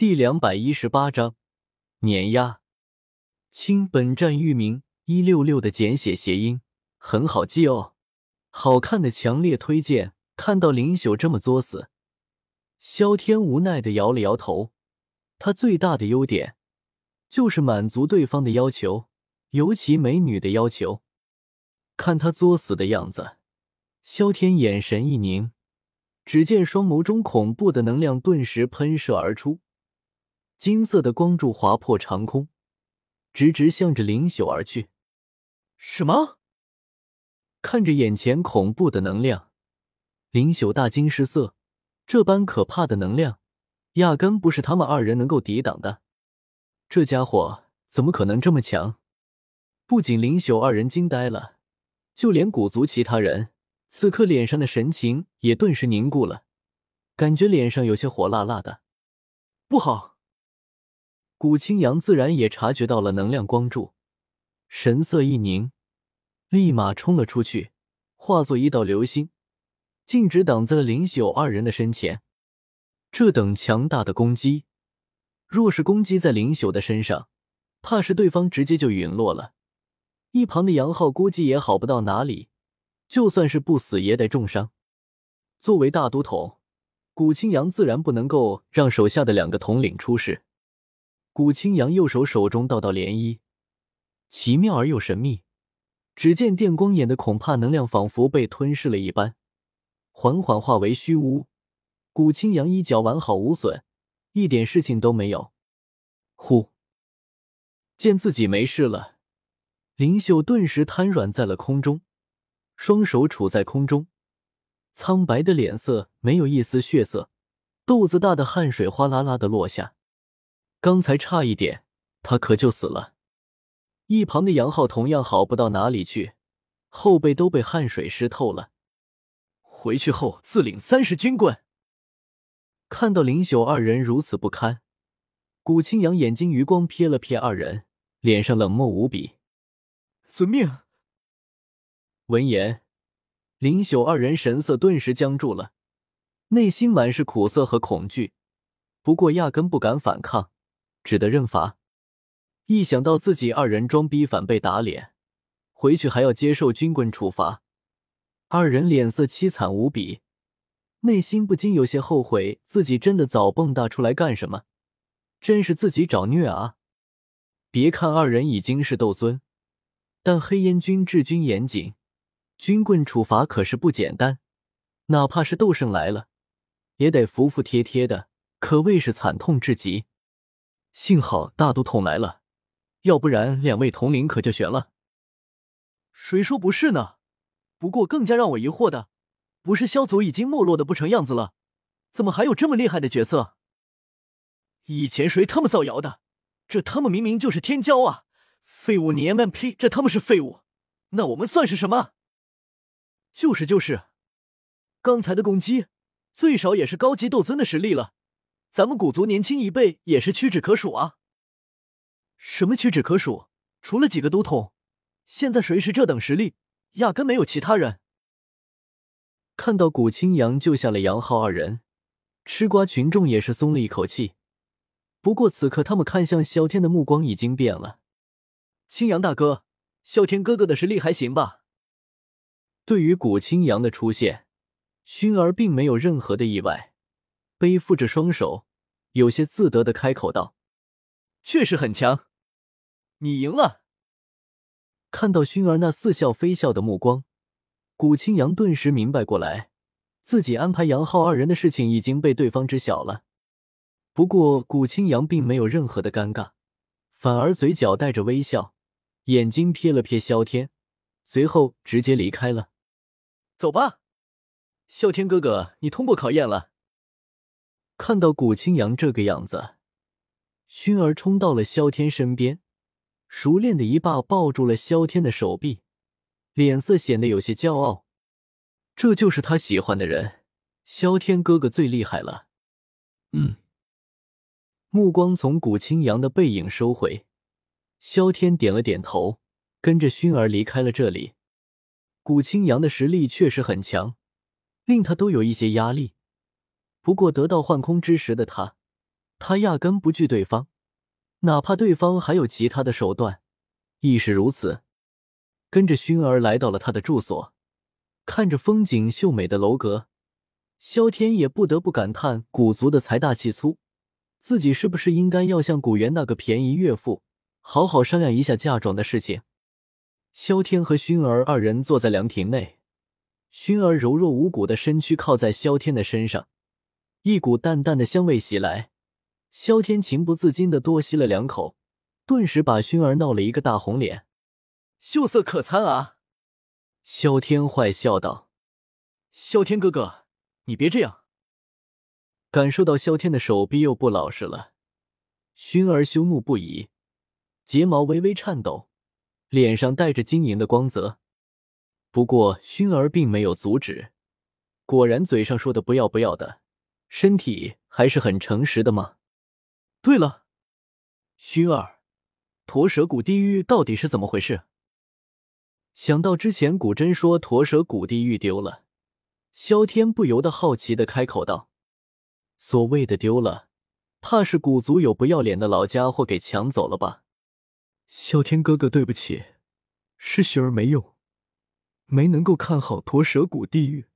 第两百一十八章碾压。亲，本站域名一六六的简写谐音，很好记哦。好看的强烈推荐。看到林朽这么作死，萧天无奈的摇了摇头。他最大的优点就是满足对方的要求，尤其美女的要求。看他作死的样子，萧天眼神一凝，只见双眸中恐怖的能量顿时喷射而出。金色的光柱划破长空，直直向着林朽而去。什么？看着眼前恐怖的能量，林朽大惊失色。这般可怕的能量，压根不是他们二人能够抵挡的。这家伙怎么可能这么强？不仅林朽二人惊呆了，就连古族其他人此刻脸上的神情也顿时凝固了，感觉脸上有些火辣辣的。不好！古青阳自然也察觉到了能量光柱，神色一凝，立马冲了出去，化作一道流星，径直挡在了林朽二人的身前。这等强大的攻击，若是攻击在林朽的身上，怕是对方直接就陨落了。一旁的杨浩估计也好不到哪里，就算是不死也得重伤。作为大都统，古青阳自然不能够让手下的两个统领出事。古青阳右手手中道道涟漪，奇妙而又神秘。只见电光眼的恐怕能量仿佛被吞噬了一般，缓缓化为虚无。古青阳衣角完好无损，一点事情都没有。呼！见自己没事了，林秀顿时瘫软在了空中，双手杵在空中，苍白的脸色没有一丝血色，肚子大的汗水哗啦啦的落下。刚才差一点，他可就死了。一旁的杨浩同样好不到哪里去，后背都被汗水湿透了。回去后自领三十军棍。看到林朽二人如此不堪，古青阳眼睛余光瞥了瞥二人，脸上冷漠无比。遵命。闻言，林朽二人神色顿时僵住了，内心满是苦涩和恐惧，不过压根不敢反抗。只得认罚。一想到自己二人装逼反被打脸，回去还要接受军棍处罚，二人脸色凄惨无比，内心不禁有些后悔自己真的早蹦跶出来干什么，真是自己找虐啊！别看二人已经是斗尊，但黑烟军治军严谨，军棍处罚可是不简单，哪怕是斗圣来了，也得服服帖帖的，可谓是惨痛至极。幸好大都统来了，要不然两位统领可就悬了。谁说不是呢？不过更加让我疑惑的，不是萧族已经没落的不成样子了，怎么还有这么厉害的角色？以前谁他妈造谣的？这他妈明明就是天骄啊！废物你 MMP，！这他妈是废物，那我们算是什么？就是就是，刚才的攻击最少也是高级斗尊的实力了。咱们古族年轻一辈也是屈指可数啊！什么屈指可数？除了几个都统，现在谁是这等实力？压根没有其他人。看到古青阳救下了杨浩二人，吃瓜群众也是松了一口气。不过此刻他们看向萧天的目光已经变了。青阳大哥，萧天哥哥的实力还行吧？对于古青阳的出现，薰儿并没有任何的意外。背负着双手，有些自得的开口道：“确实很强，你赢了。”看到薰儿那似笑非笑的目光，古青阳顿时明白过来，自己安排杨浩二人的事情已经被对方知晓了。不过，古青阳并没有任何的尴尬，反而嘴角带着微笑，眼睛瞥了瞥萧天，随后直接离开了。走吧，啸天哥哥，你通过考验了。看到古青阳这个样子，薰儿冲到了萧天身边，熟练的一把抱住了萧天的手臂，脸色显得有些骄傲。这就是他喜欢的人，萧天哥哥最厉害了。嗯，目光从古青阳的背影收回，萧天点了点头，跟着薰儿离开了这里。古青阳的实力确实很强，令他都有一些压力。不过得到幻空之时的他，他压根不惧对方，哪怕对方还有其他的手段，亦是如此。跟着薰儿来到了他的住所，看着风景秀美的楼阁，萧天也不得不感叹古族的财大气粗。自己是不是应该要向古元那个便宜岳父好好商量一下嫁妆的事情？萧天和薰儿二人坐在凉亭内，薰儿柔弱无骨的身躯靠在萧天的身上，一股淡淡的香味袭来。萧天情不自禁的多吸了两口，顿时把熏儿闹了一个大红脸，秀色可餐啊！萧天坏笑道：“萧天哥哥，你别这样。”感受到萧天的手臂又不老实了，熏儿羞怒不已，睫毛微微颤抖。脸上带着晶莹的光泽，不过熏儿并没有阻止。果然，嘴上说的不要不要的，身体还是很诚实的吗。对了，薰儿，驼蛇谷地狱到底是怎么回事？想到之前古真说驼蛇谷地狱丢了，萧天不由得好奇的开口道：“所谓的丢了，怕是古族有不要脸的老家伙给抢走了吧？”萧天哥哥，对不起，是薰儿没用，没能够看好驼蛇谷地狱。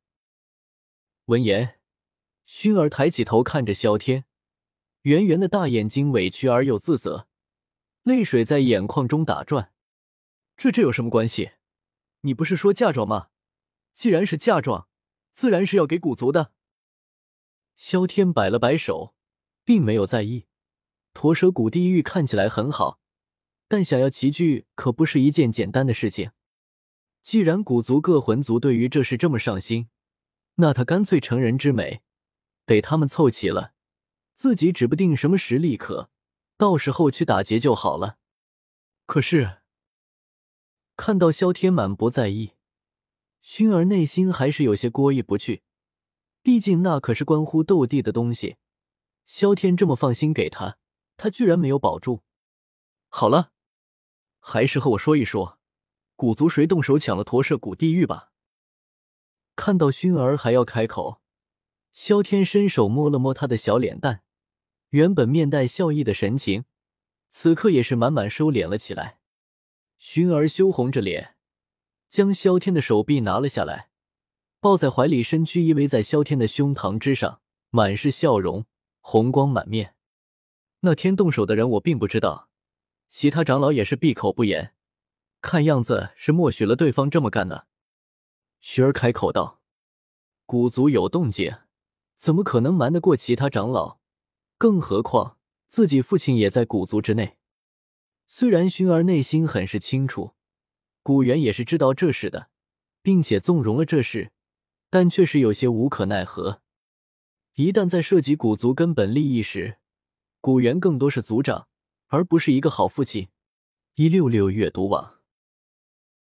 闻言，薰儿抬起头看着萧天，圆圆的大眼睛委屈而又自责，泪水在眼眶中打转。这这有什么关系？你不是说嫁妆吗？既然是嫁妆，自然是要给古族的。萧天摆了摆手，并没有在意。驼蛇谷地狱看起来很好。但想要齐聚可不是一件简单的事情。既然古族各魂族对于这事这么上心，那他干脆成人之美，得他们凑齐了，自己指不定什么实力可，到时候去打劫就好了。可是看到萧天满不在意，薰儿内心还是有些过意不去。毕竟那可是关乎斗帝的东西，萧天这么放心给他，他居然没有保住。好了。还是和我说一说，古族谁动手抢了驼舍古地狱吧？看到薰儿还要开口，萧天伸手摸了摸他的小脸蛋，原本面带笑意的神情，此刻也是满满收敛了起来。薰儿羞红着脸，将萧天的手臂拿了下来，抱在怀里，身躯依偎在萧天的胸膛之上，满是笑容，红光满面。那天动手的人，我并不知道。其他长老也是闭口不言，看样子是默许了对方这么干的。徐儿开口道：“古族有动静，怎么可能瞒得过其他长老？更何况自己父亲也在古族之内。”虽然薰儿内心很是清楚，古元也是知道这事的，并且纵容了这事，但却是有些无可奈何。一旦在涉及古族根本利益时，古元更多是族长。而不是一个好父亲。一六六阅读网。